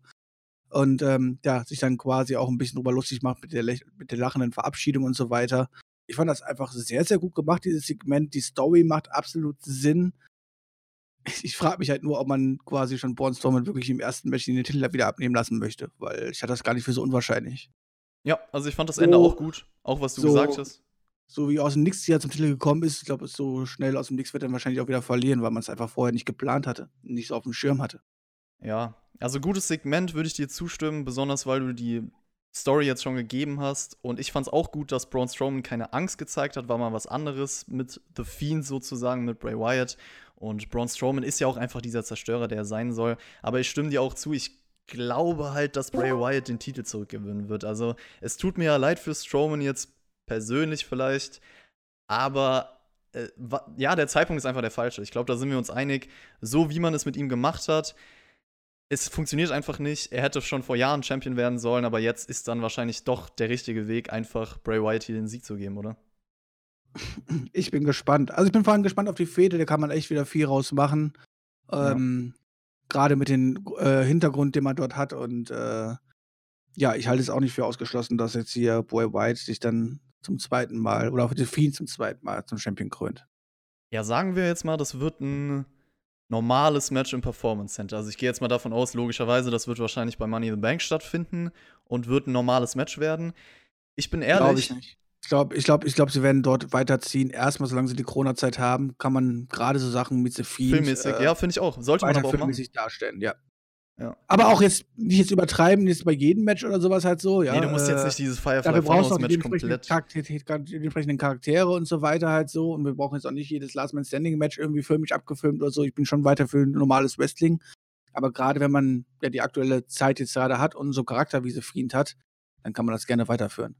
Und ähm, ja, sich dann quasi auch ein bisschen drüber lustig macht mit der, mit der lachenden Verabschiedung und so weiter. Ich fand das einfach sehr, sehr gut gemacht, dieses Segment. Die Story macht absolut Sinn. ich frage mich halt nur, ob man quasi schon Braun Strowman wirklich im ersten Match den Titel wieder abnehmen lassen möchte, weil ich hatte das gar nicht für so unwahrscheinlich. Ja, also ich fand das Ende so, auch gut, auch was du so, gesagt hast. So wie aus dem Nix hier zum Titel gekommen ist, ich glaube, so schnell aus dem Nix wird er wahrscheinlich auch wieder verlieren, weil man es einfach vorher nicht geplant hatte, nicht so auf dem Schirm hatte. Ja, also gutes Segment würde ich dir zustimmen, besonders weil du die Story jetzt schon gegeben hast. Und ich fand es auch gut, dass Braun Strowman keine Angst gezeigt hat, war mal was anderes mit The Fiend sozusagen, mit Bray Wyatt. Und Braun Strowman ist ja auch einfach dieser Zerstörer, der er sein soll. Aber ich stimme dir auch zu, ich glaube halt, dass Bray Wyatt den Titel zurückgewinnen wird. Also es tut mir ja leid für Strowman jetzt persönlich vielleicht, aber äh, ja, der Zeitpunkt ist einfach der falsche. Ich glaube, da sind wir uns einig. So wie man es mit ihm gemacht hat, es funktioniert einfach nicht. Er hätte schon vor Jahren Champion werden sollen, aber jetzt ist dann wahrscheinlich doch der richtige Weg, einfach Bray Wyatt hier den Sieg zu geben, oder? Ich bin gespannt. Also ich bin vor allem gespannt auf die Fehde, da kann man echt wieder viel rausmachen. Ähm, ja. Gerade mit dem äh, Hintergrund, den man dort hat. Und äh, ja, ich halte es auch nicht für ausgeschlossen, dass jetzt hier Bray White sich dann zum zweiten Mal oder auch Fiend zum zweiten Mal zum Champion krönt. Ja, sagen wir jetzt mal, das wird ein normales Match im Performance Center. Also ich gehe jetzt mal davon aus, logischerweise, das wird wahrscheinlich bei Money in the Bank stattfinden und wird ein normales Match werden. Ich bin ehrlich. Glaube ich nicht. Ich glaube, ich glaube, ich glaube, sie werden dort weiterziehen. Erstmal, solange sie die Corona-Zeit haben, kann man gerade so Sachen mit The Fiend, Filmmäßig, äh, ja, finde ich auch. Sollte man aber auch machen. darstellen, ja. Ja. Aber auch jetzt nicht jetzt übertreiben, jetzt bei jedem Match oder sowas halt so, ja. Nee, du musst jetzt äh, nicht dieses Firefly Funhouse Match komplett. Charakter die entsprechenden Charaktere und so weiter halt so. Und wir brauchen jetzt auch nicht jedes Last Man Standing Match irgendwie filmisch abgefilmt oder so. Ich bin schon weiter für ein normales Wrestling. Aber gerade wenn man ja die aktuelle Zeit jetzt gerade hat und so Charakter wie sie Fiend hat, dann kann man das gerne weiterführen.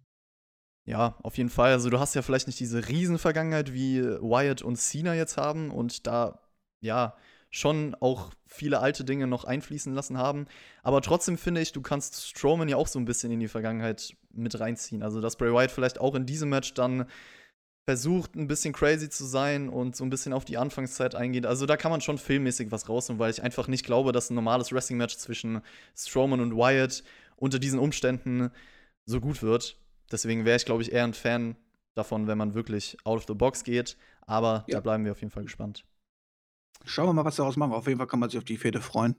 Ja, auf jeden Fall. Also du hast ja vielleicht nicht diese Riesenvergangenheit wie Wyatt und Cena jetzt haben und da, ja, schon auch viele alte Dinge noch einfließen lassen haben. Aber trotzdem finde ich, du kannst Strowman ja auch so ein bisschen in die Vergangenheit mit reinziehen. Also, dass Bray Wyatt vielleicht auch in diesem Match dann versucht, ein bisschen crazy zu sein und so ein bisschen auf die Anfangszeit eingeht. Also, da kann man schon filmmäßig was rausnehmen, weil ich einfach nicht glaube, dass ein normales Wrestling-Match zwischen Strowman und Wyatt unter diesen Umständen so gut wird. Deswegen wäre ich, glaube ich, eher ein Fan davon, wenn man wirklich out of the box geht. Aber ja. da bleiben wir auf jeden Fall gespannt. Schauen wir mal, was daraus machen. Auf jeden Fall kann man sich auf die Fehde freuen.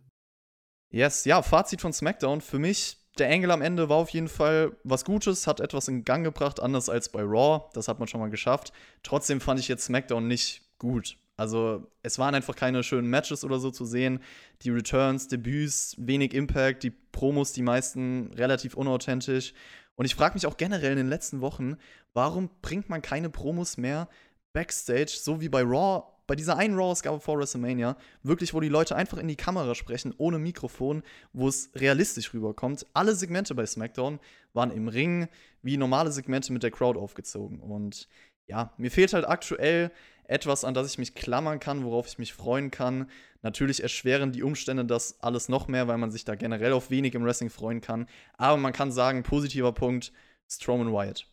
Yes, ja, Fazit von SmackDown. Für mich, der Engel am Ende war auf jeden Fall was Gutes, hat etwas in Gang gebracht, anders als bei Raw. Das hat man schon mal geschafft. Trotzdem fand ich jetzt SmackDown nicht gut. Also, es waren einfach keine schönen Matches oder so zu sehen. Die Returns, Debüts, wenig Impact, die Promos, die meisten relativ unauthentisch. Und ich frage mich auch generell in den letzten Wochen, warum bringt man keine Promos mehr backstage, so wie bei Raw bei dieser einen Raw-Ausgabe vor WrestleMania, wirklich, wo die Leute einfach in die Kamera sprechen, ohne Mikrofon, wo es realistisch rüberkommt. Alle Segmente bei SmackDown waren im Ring wie normale Segmente mit der Crowd aufgezogen. Und ja, mir fehlt halt aktuell etwas, an das ich mich klammern kann, worauf ich mich freuen kann. Natürlich erschweren die Umstände das alles noch mehr, weil man sich da generell auf wenig im Wrestling freuen kann. Aber man kann sagen, positiver Punkt, Strowman Wyatt.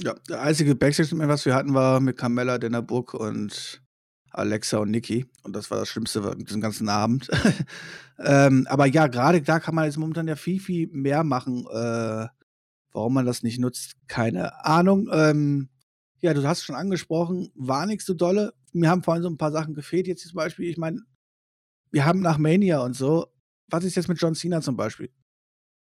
Ja, der einzige backstage was wir hatten, war mit Carmella, Dana Book und Alexa und Nikki. Und das war das Schlimmste diesen ganzen Abend. ähm, aber ja, gerade da kann man jetzt momentan ja viel, viel mehr machen. Äh, warum man das nicht nutzt, keine Ahnung. Ähm, ja, du hast es schon angesprochen, war nichts so dolle. Mir haben vorhin so ein paar Sachen gefehlt. Jetzt zum Beispiel, ich meine, wir haben nach Mania und so. Was ist jetzt mit John Cena zum Beispiel?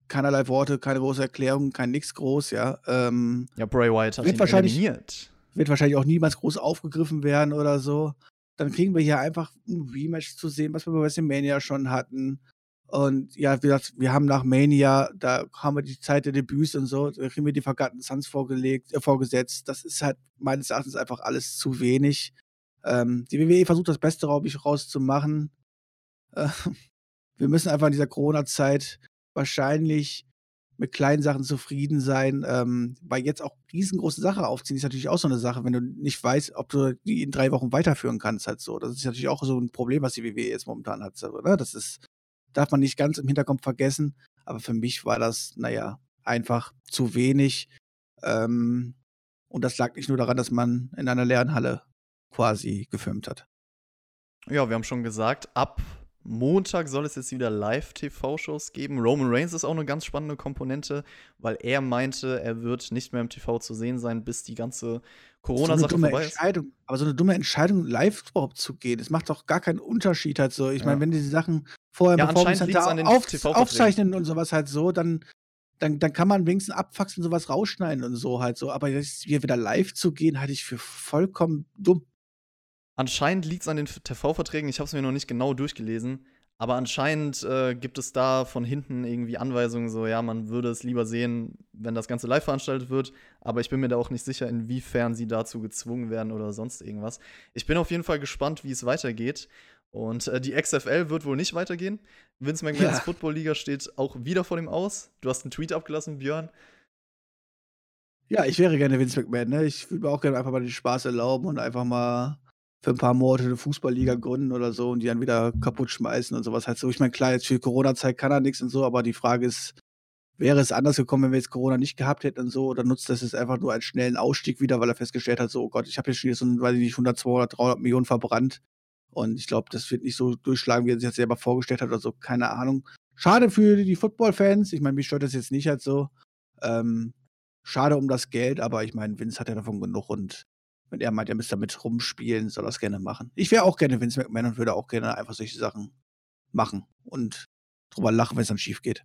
Keinerlei Worte, keine große Erklärung, kein nix groß, ja. Ähm, ja, Bray Wyatt hat wird ihn wahrscheinlich, eliminiert. Wird wahrscheinlich auch niemals groß aufgegriffen werden oder so. Dann kriegen wir hier einfach ein Rematch zu sehen, was wir bei WrestleMania schon hatten. Und ja, wie gesagt, wir haben nach Mania, da haben wir die Zeit der Debüts und so, da kriegen wir die Forgotten Sons vorgelegt, äh, vorgesetzt. Das ist halt meines Erachtens einfach alles zu wenig. Ähm, die WWE versucht das Beste, glaube ich, rauszumachen. Äh, wir müssen einfach in dieser Corona-Zeit wahrscheinlich mit kleinen Sachen zufrieden sein. Ähm, weil jetzt auch riesengroße Sachen aufziehen, ist natürlich auch so eine Sache, wenn du nicht weißt, ob du die in drei Wochen weiterführen kannst, halt so. Das ist natürlich auch so ein Problem, was die WWE jetzt momentan hat. So, ne? Das ist, darf man nicht ganz im Hinterkopf vergessen. Aber für mich war das, naja, einfach zu wenig. Ähm, und das lag nicht nur daran, dass man in einer leeren Halle quasi gefilmt hat. Ja, wir haben schon gesagt, ab Montag soll es jetzt wieder Live-TV-Shows geben. Roman Reigns ist auch eine ganz spannende Komponente, weil er meinte, er wird nicht mehr im TV zu sehen sein, bis die ganze Corona-Sache so vorbei ist. Aber so eine dumme Entscheidung, live überhaupt zu gehen, das macht doch gar keinen Unterschied halt so. Ich ja. meine, wenn diese Sachen vorher, ja, wir es halt auf, aufzeichnen und sowas halt so, dann, dann, dann kann man wenigstens abfaxen und sowas rausschneiden und so halt so. Aber jetzt hier wieder live zu gehen, halte ich für vollkommen dumm. Anscheinend liegt es an den TV-Verträgen, ich habe es mir noch nicht genau durchgelesen, aber anscheinend äh, gibt es da von hinten irgendwie Anweisungen, so ja, man würde es lieber sehen, wenn das Ganze live veranstaltet wird, aber ich bin mir da auch nicht sicher, inwiefern sie dazu gezwungen werden oder sonst irgendwas. Ich bin auf jeden Fall gespannt, wie es weitergeht. Und äh, die XFL wird wohl nicht weitergehen. Vince McMahons ja. Football Liga steht auch wieder vor dem Aus. Du hast einen Tweet abgelassen, Björn. Ja, ich wäre gerne Vince McMahon. Ne? Ich würde mir auch gerne einfach mal den Spaß erlauben und einfach mal für ein paar Monate eine Fußballliga gründen oder so und die dann wieder kaputt schmeißen und sowas halt so. Ich meine, klar, jetzt für Corona-Zeit kann er nichts und so, aber die Frage ist, wäre es anders gekommen, wenn wir jetzt Corona nicht gehabt hätten und so, oder nutzt das jetzt einfach nur als schnellen Ausstieg wieder, weil er festgestellt hat, so, oh Gott, ich habe jetzt schon so, weiß ich nicht, 100, 200, 300 Millionen verbrannt und ich glaube, das wird nicht so durchschlagen, wie er sich jetzt selber vorgestellt hat oder so, keine Ahnung. Schade für die Football-Fans, ich meine, mich stört das jetzt nicht halt so. Ähm, schade um das Geld, aber ich meine, Vince hat ja davon genug und wenn er meint, er müsste damit rumspielen, soll es gerne machen. Ich wäre auch gerne Vince McMahon und würde auch gerne einfach solche Sachen machen und drüber lachen, wenn es dann schief geht.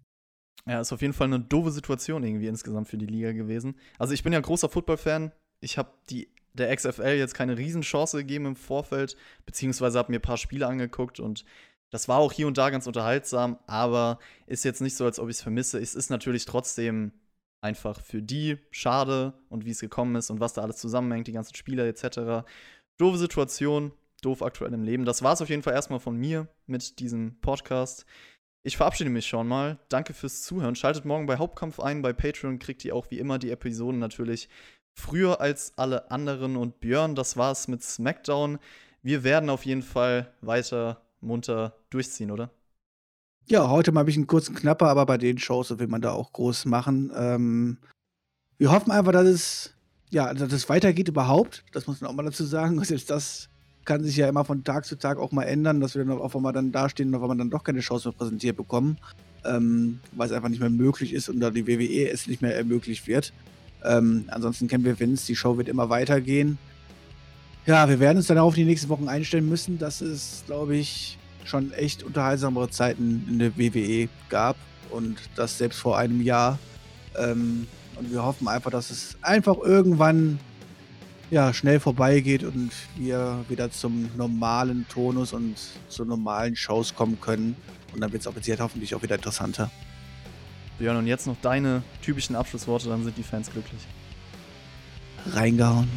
Ja, ist auf jeden Fall eine doofe Situation irgendwie insgesamt für die Liga gewesen. Also ich bin ja großer Football-Fan. Ich habe der XFL jetzt keine Riesenchance gegeben im Vorfeld, beziehungsweise habe mir ein paar Spiele angeguckt und das war auch hier und da ganz unterhaltsam, aber ist jetzt nicht so, als ob ich es vermisse. Es ist natürlich trotzdem einfach für die schade und wie es gekommen ist und was da alles zusammenhängt, die ganzen Spieler etc. Doofe Situation, doof aktuell im Leben. Das war es auf jeden Fall erstmal von mir mit diesem Podcast. Ich verabschiede mich schon mal. Danke fürs Zuhören. Schaltet morgen bei Hauptkampf ein. Bei Patreon kriegt ihr auch wie immer die Episoden natürlich früher als alle anderen. Und Björn, das war's mit SmackDown. Wir werden auf jeden Fall weiter munter durchziehen, oder? Ja, heute mal ein bisschen kurz und knapper, aber bei den Shows will man da auch groß machen. Ähm, wir hoffen einfach, dass es, ja, dass es weitergeht überhaupt. Das muss man auch mal dazu sagen. Selbst das kann sich ja immer von Tag zu Tag auch mal ändern, dass wir dann auf einmal dann dastehen und auf einmal dann doch keine Shows mehr präsentiert bekommen, ähm, weil es einfach nicht mehr möglich ist und da die WWE es nicht mehr ermöglicht wird. Ähm, ansonsten kennen wir Vince, die Show wird immer weitergehen. Ja, wir werden uns dann auch auf die nächsten Wochen einstellen müssen. Das ist, glaube ich, schon echt unterhaltsamere Zeiten in der WWE gab und das selbst vor einem Jahr. Ähm, und wir hoffen einfach, dass es einfach irgendwann ja, schnell vorbeigeht und wir wieder zum normalen Tonus und zu normalen Shows kommen können. Und dann wird es offiziell hoffentlich auch wieder interessanter. Björn, und jetzt noch deine typischen Abschlussworte, dann sind die Fans glücklich. Reingehauen.